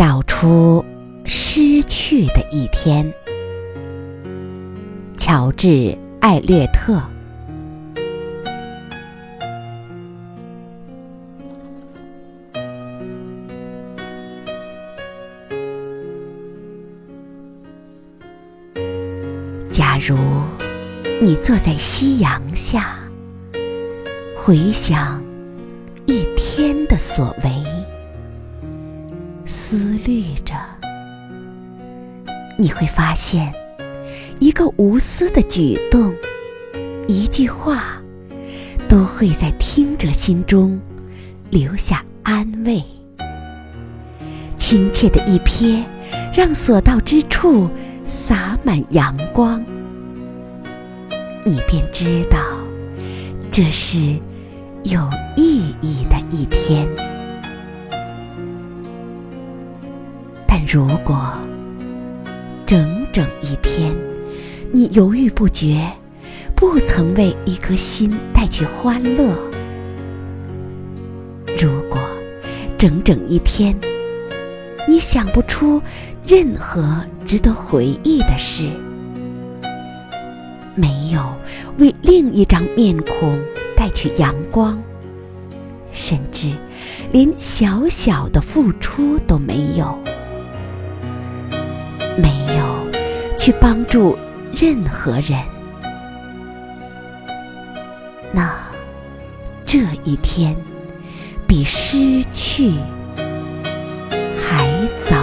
找出失去的一天。乔治·艾略特。假如你坐在夕阳下，回想一天的所为，虑着，你会发现，一个无私的举动，一句话，都会在听者心中留下安慰。亲切的一瞥，让所到之处洒满阳光，你便知道这是有意义的一天。如果整整一天你犹豫不决，不曾为一颗心带去欢乐；如果整整一天，你想不出任何值得回忆的事，没有为另一张面孔带去阳光，甚至连小小的付出都没有，没有去帮助任何人。那这一天比失去还早。